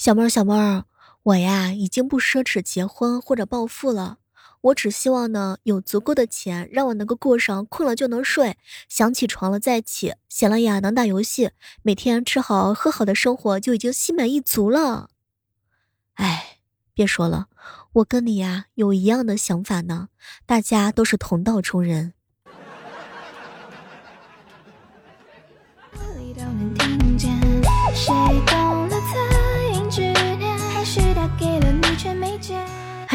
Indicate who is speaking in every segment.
Speaker 1: 小妹儿，小妹儿，我呀已经不奢侈结婚或者暴富了，我只希望呢有足够的钱，让我能够过上困了就能睡，想起床了再起，闲了呀能打游戏，每天吃好喝好的生活就已经心满意足了。哎，别说了，我跟你呀有一样的想法呢，大家都是同道中人。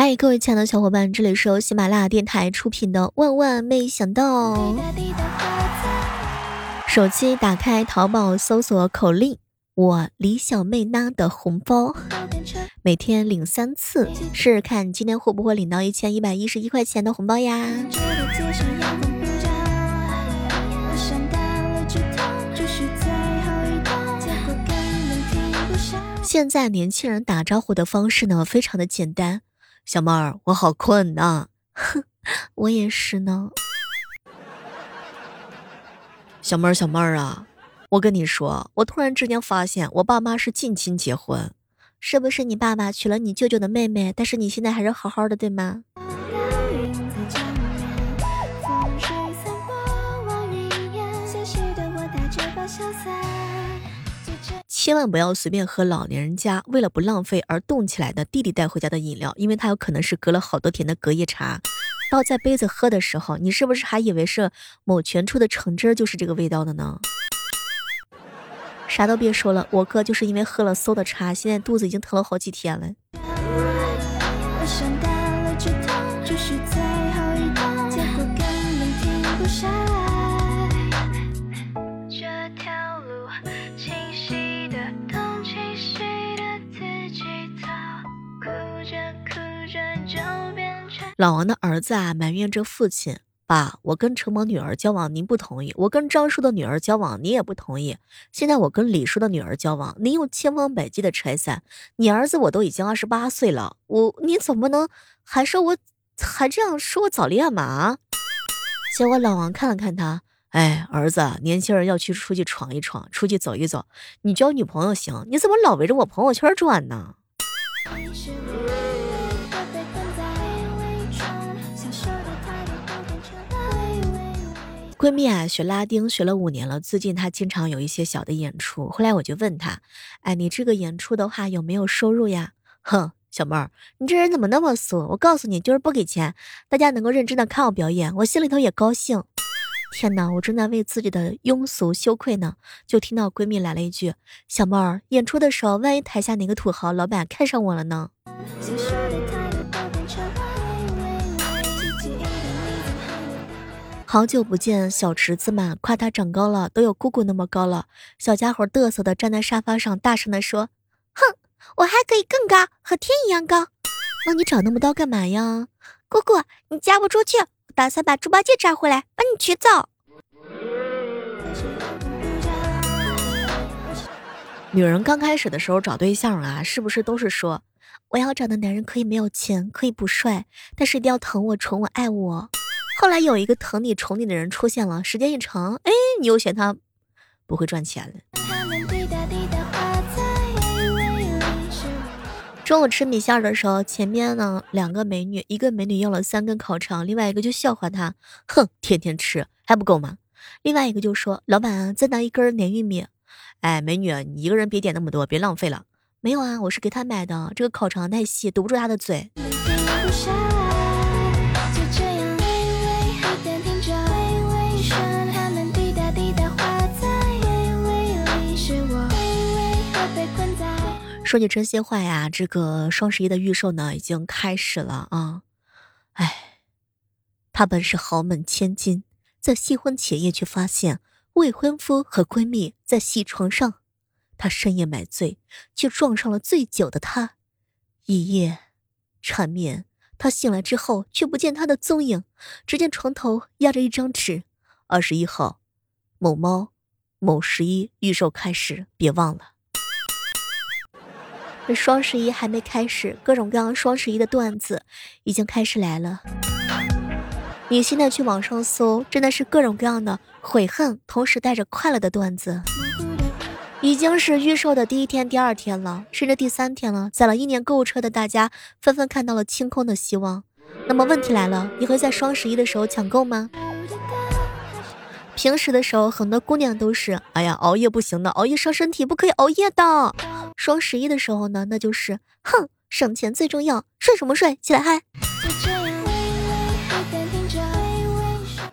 Speaker 1: 嗨，各位亲爱的小伙伴，这里是由喜马拉雅电台出品的《万万没想到》。手机打开淘宝，搜索口令“我李小妹呢”的红包，每天领三次，试试看今天会不会领到一千一百一十一块钱的红包呀？现在年轻人打招呼的方式呢，非常的简单。小妹儿，我好困呐！哼，我也是呢。小妹儿，小妹儿啊，我跟你说，我突然之间发现，我爸妈是近亲结婚，是不是你爸爸娶了你舅舅的妹妹？但是你现在还是好好的，对吗？千万不要随便喝老年人家为了不浪费而冻起来的弟弟带回家的饮料，因为它有可能是隔了好多天的隔夜茶。倒在杯子喝的时候，你是不是还以为是某泉出的橙汁就是这个味道的呢？啥都别说了，我哥就是因为喝了馊的茶，现在肚子已经疼了好几天了。老王的儿子啊，埋怨着父亲：“爸，我跟陈某女儿交往，您不同意；我跟张叔的女儿交往，你也不同意。现在我跟李叔的女儿交往，您又千方百计的拆散。你儿子我都已经二十八岁了，我你怎么能还说我还这样说我早恋嘛？”结果老王看了看他，哎，儿子，年轻人要去出去闯一闯，出去走一走。你交女朋友行，你怎么老围着我朋友圈转呢？闺蜜啊，学拉丁学了五年了，最近她经常有一些小的演出。后来我就问她，哎，你这个演出的话有没有收入呀？哼，小妹儿，你这人怎么那么俗？我告诉你，就是不给钱，大家能够认真的看我表演，我心里头也高兴。天哪，我正在为自己的庸俗羞愧呢，就听到闺蜜来了一句：“小妹儿，演出的时候，万一台下哪个土豪老板看上我了呢？”好久不见，小侄子们，夸他长高了，都有姑姑那么高了。小家伙嘚瑟的站在沙发上，大声的说：“哼，我还可以更高，和天一样高。那你长那么高干嘛呀？姑姑，你嫁不出去，我打算把猪八戒抓回来，把你娶走。”女人刚开始的时候找对象啊，是不是都是说，我要找的男人可以没有钱，可以不帅，但是一定要疼我、宠我、爱我。后来有一个疼你宠你的人出现了，时间一长，哎，你又嫌他不会赚钱了。中午吃米线的时候，前面呢两个美女，一个美女要了三根烤肠，另外一个就笑话他，哼，天天吃还不够吗？另外一个就说，老板再拿一根粘玉米。哎，美女，你一个人别点那么多，别浪费了。没有啊，我是给他买的，这个烤肠太细，堵不住他的嘴。说句真心话呀，这个双十一的预售呢已经开始了啊！哎，她本是豪门千金，在新婚前夜却发现未婚夫和闺蜜在戏床上，她深夜买醉，却撞上了醉酒的他，一夜缠绵。她醒来之后，却不见他的踪影，只见床头压着一张纸：二十一号，某猫，某十一预售开始，别忘了。这双十一还没开始，各种各样双十一的段子已经开始来了。你现在去网上搜，真的是各种各样的悔恨，同时带着快乐的段子。已经是预售的第一天、第二天了，甚至第三天了。攒了一年购物车的大家纷纷看到了清空的希望。那么问题来了，你会在双十一的时候抢购吗？平时的时候，很多姑娘都是，哎呀，熬夜不行的，熬夜伤身体，不可以熬夜的。双十一的时候呢，那就是，哼，省钱最重要，睡什么睡，起来嗨。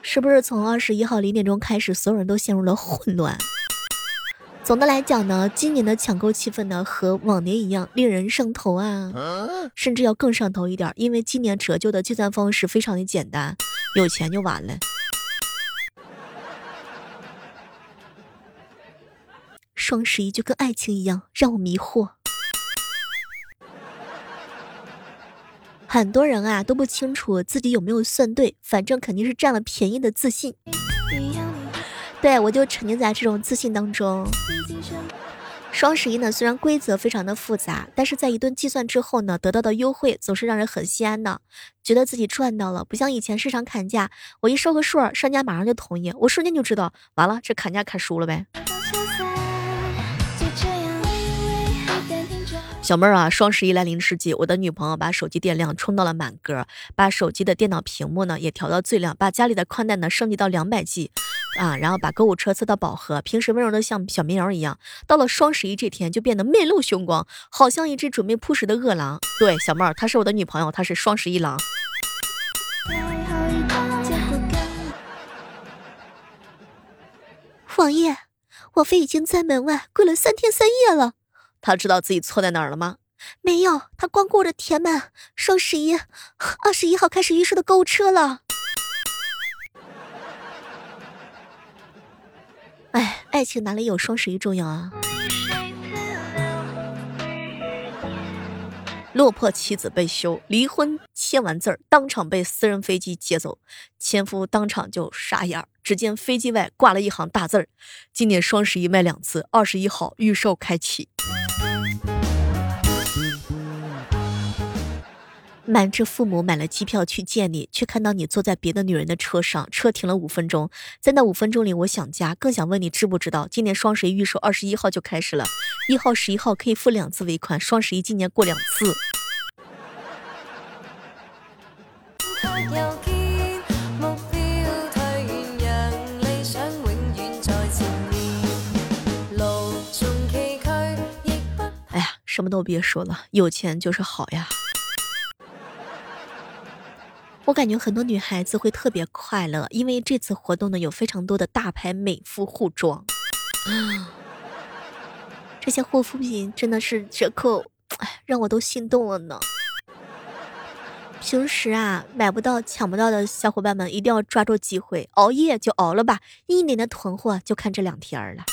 Speaker 1: 是不是从二十一号零点钟开始，所有人都陷入了混乱？总的来讲呢，今年的抢购气氛呢和往年一样令人上头啊，甚至要更上头一点，因为今年折旧的计算方式非常的简单，有钱就完了。双十一就跟爱情一样让我迷惑，很多人啊都不清楚自己有没有算对，反正肯定是占了便宜的自信。对我就沉浸在这种自信当中。双十一呢，虽然规则非常的复杂，但是在一顿计算之后呢，得到的优惠总是让人很心安的，觉得自己赚到了。不像以前市场砍价，我一说个数，商家马上就同意，我瞬间就知道，完了，这砍价砍输了呗。小妹儿啊，双十一来临之际，我的女朋友把手机电量充到了满格，把手机的电脑屏幕呢也调到最亮，把家里的宽带呢升级到两百 G，啊，然后把购物车测到饱和。平时温柔的像小绵羊一样，到了双十一这天就变得面露凶光，好像一只准备扑食的饿狼。对，小妹儿，她是我的女朋友，她是双十一狼。王爷，王妃已经在门外跪了三天三夜了。他知道自己错在哪儿了吗？没有，他光顾着填满双十一二十一号开始预售的购物车了。哎，爱情哪里有双十一重要啊？落魄妻子被休，离婚签完字儿，当场被私人飞机接走，前夫当场就傻眼儿。只见飞机外挂了一行大字儿：今年双十一卖两次，二十一号预售开启。瞒着父母买了机票去见你，却看到你坐在别的女人的车上，车停了五分钟。在那五分钟里，我想家，更想问你知不知道，今年双十一预售二十一号就开始了，一号、十一号可以付两次尾款，双十一今年过两次。哎呀，什么都别说了，有钱就是好呀。我感觉很多女孩子会特别快乐，因为这次活动呢有非常多的大牌美肤护妆，这些护肤品真的是折扣，哎，让我都心动了呢。平时啊买不到、抢不到的小伙伴们一定要抓住机会，熬夜就熬了吧，一年的囤货就看这两天了。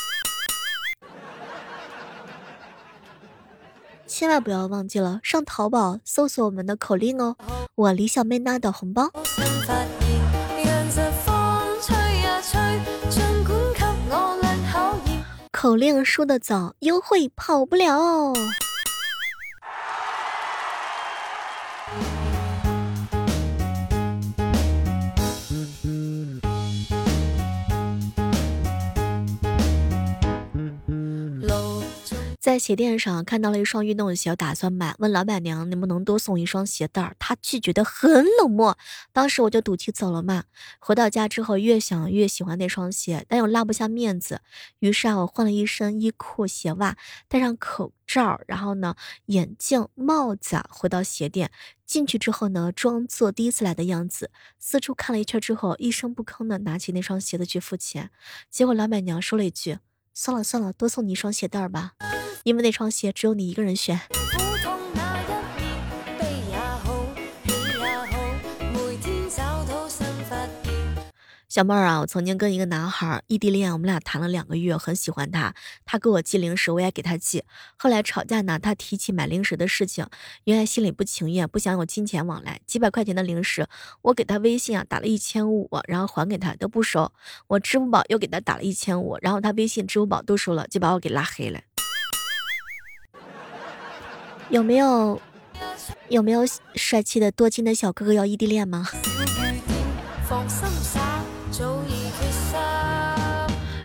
Speaker 1: 千万不要忘记了上淘宝搜索我们的口令哦，我李小妹拿的红包。口令输的早，优惠跑不了。在鞋店上看到了一双运动鞋，打算买，问老板娘能不能多送一双鞋带儿，她拒绝的很冷漠。当时我就赌气走了嘛。回到家之后，越想越喜欢那双鞋，但又拉不下面子，于是啊，我换了一身衣裤、鞋袜，戴上口罩，然后呢，眼镜、帽子，回到鞋店。进去之后呢，装作第一次来的样子，四处看了一圈之后，一声不吭的拿起那双鞋子去付钱。结果老板娘说了一句：“算了算了，多送你一双鞋带儿吧。”因为那双鞋只有你一个人选。小妹儿啊，我曾经跟一个男孩异地恋，我们俩谈了两个月，很喜欢他，他给我寄零食，我也给他寄。后来吵架呢，他提起买零食的事情，原来心里不情愿，不想有金钱往来，几百块钱的零食，我给他微信啊打了一千五，然后还给他都不收，我支付宝又给他打了一千五，然后他微信、支付宝都收了，就把我给拉黑了。有没有有没有帅气的多金的小哥哥要异地恋吗？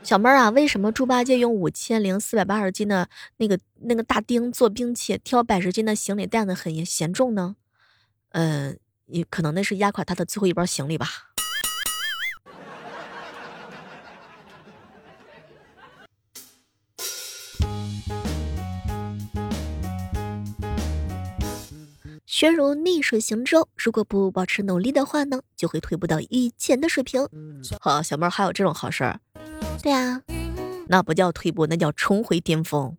Speaker 1: 小妹儿啊，为什么猪八戒用五千零四百八十斤的那个那个大钉做兵器，挑百十斤的行李担子很嫌重呢？嗯，也可能那是压垮他的最后一包行李吧。学如逆水行舟，如果不保持努力的话呢，就会退步到以前的水平。好，小妹儿还有这种好事儿？对啊，那不叫退步，那叫重回巅峰。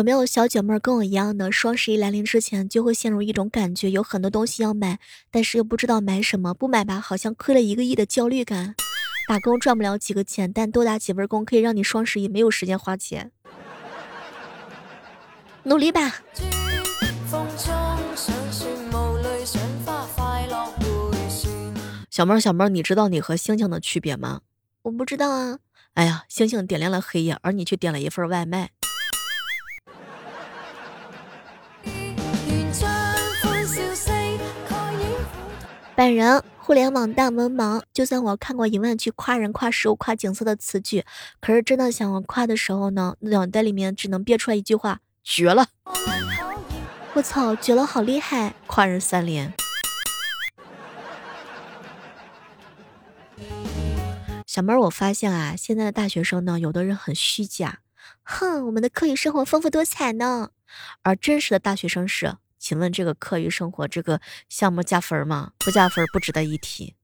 Speaker 1: 有没有小姐妹跟我一样的？双十一来临之前，就会陷入一种感觉，有很多东西要买，但是又不知道买什么。不买吧，好像亏了一个亿的焦虑感。打工赚不了几个钱，但多打几份工可以让你双十一没有时间花钱。努力吧。小猫，小猫，你知道你和星星的区别吗？我不知道啊。哎呀，星星点亮了黑夜，而你却点了一份外卖。本人互联网大文盲，就算我看过一万句夸人、夸食物、夸景色的词句，可是真的想夸的时候呢，脑袋里面只能憋出来一句话：绝了！我操，绝了，好厉害！夸人三连。小妹儿，我发现啊，现在的大学生呢，有的人很虚假，哼，我们的课余生活丰富多彩呢，而真实的大学生是。请问这个课余生活这个项目加分吗？不加分，不值得一提。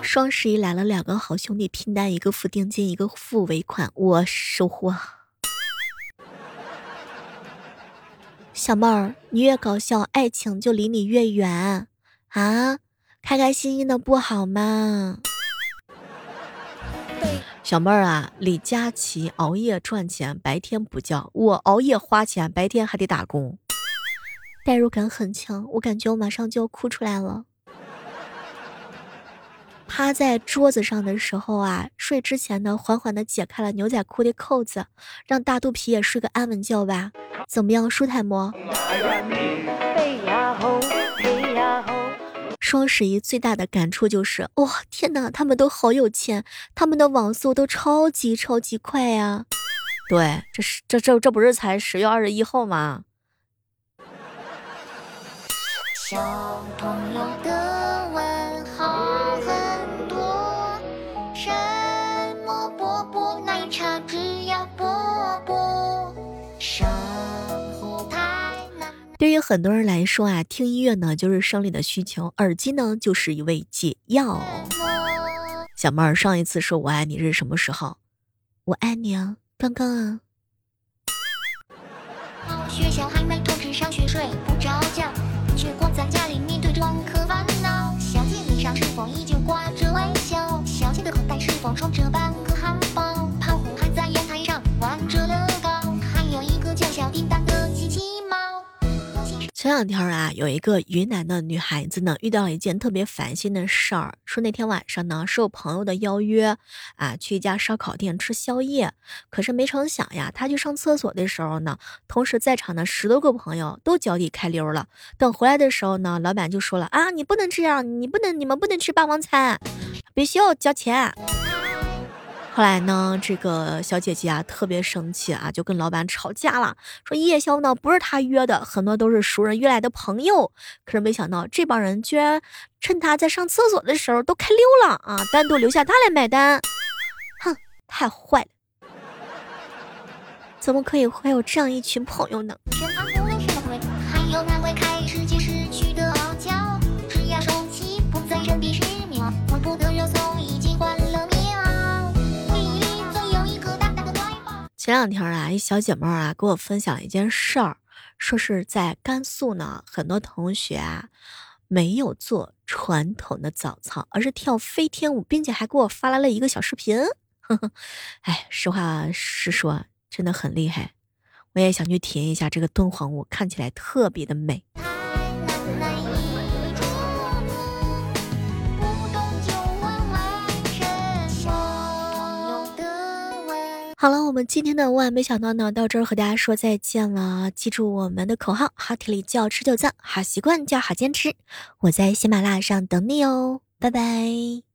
Speaker 1: 双十一来了，两个好兄弟拼单，一个付定金，一个付尾款，我收获。小妹儿，你越搞笑，爱情就离你越远啊！开开心心的不好吗？小妹儿啊，李佳琦熬夜赚钱，白天不叫我熬夜花钱，白天还得打工，代入感很强，我感觉我马上就要哭出来了。趴在桌子上的时候啊，睡之前呢，缓缓的解开了牛仔裤的扣子，让大肚皮也睡个安稳觉吧。怎么样，舒坦不？双十一最大的感触就是，哇，天哪，他们都好有钱，他们的网速都超级超级快呀。对，这是这这这不是才十月二十一号吗？小朋友的对于很多人来说啊，听音乐呢就是生理的需求，耳机呢就是一味解药。小妹儿，上一次说我爱你是什么时候？我爱你啊，刚刚啊。学校还没通知上学睡不着觉。却光在家里面对着课烦恼。小姐脸上是否依旧挂着微笑？小姐的口袋是否装着半个汉堡？胖虎还在阳台上玩着乐高，还有一个叫小叮当的。前两天啊，有一个云南的女孩子呢，遇到了一件特别烦心的事儿。说那天晚上呢，受朋友的邀约啊，去一家烧烤店吃宵夜。可是没成想呀，她去上厕所的时候呢，同时在场的十多个朋友都脚底开溜了。等回来的时候呢，老板就说了啊，你不能这样，你不能，你们不能吃霸王餐，必须要交钱。后来呢，这个小姐姐啊特别生气啊，就跟老板吵架了，说夜宵呢不是她约的，很多都是熟人约来的朋友。可是没想到这帮人居然趁她在上厕所的时候都开溜了啊，单独留下她来买单。哼，太坏了！怎么可以会有这样一群朋友呢？前两天啊，一小姐妹啊给我分享一件事儿，说是在甘肃呢，很多同学啊没有做传统的早操，而是跳飞天舞，并且还给我发来了一个小视频。呵 呵哎，实话实说，真的很厉害。我也想去体验一下这个敦煌舞，看起来特别的美。好了，我们今天的万没想到呢，到这儿和大家说再见了。记住我们的口号：好体力就要持久战，好习惯就要好坚持。我在喜马拉雅上等你哦，拜拜。